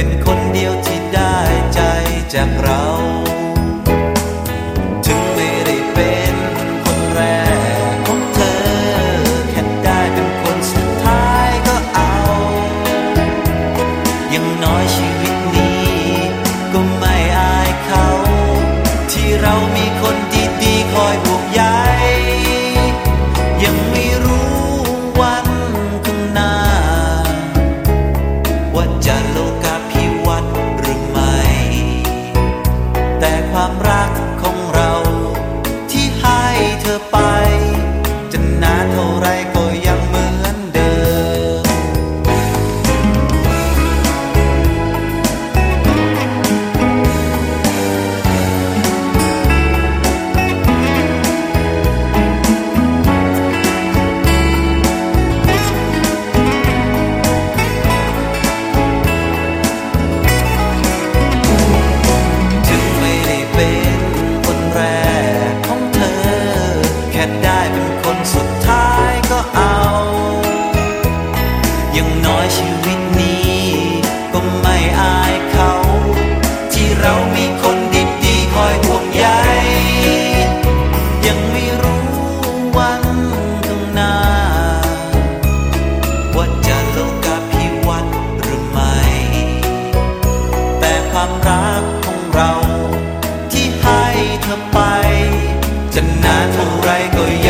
เป็นคนเดียวที่ได้ใจจากเรา ความรักของเรา ที่ให้เธอไป จะนานเท่าไรก็ยัง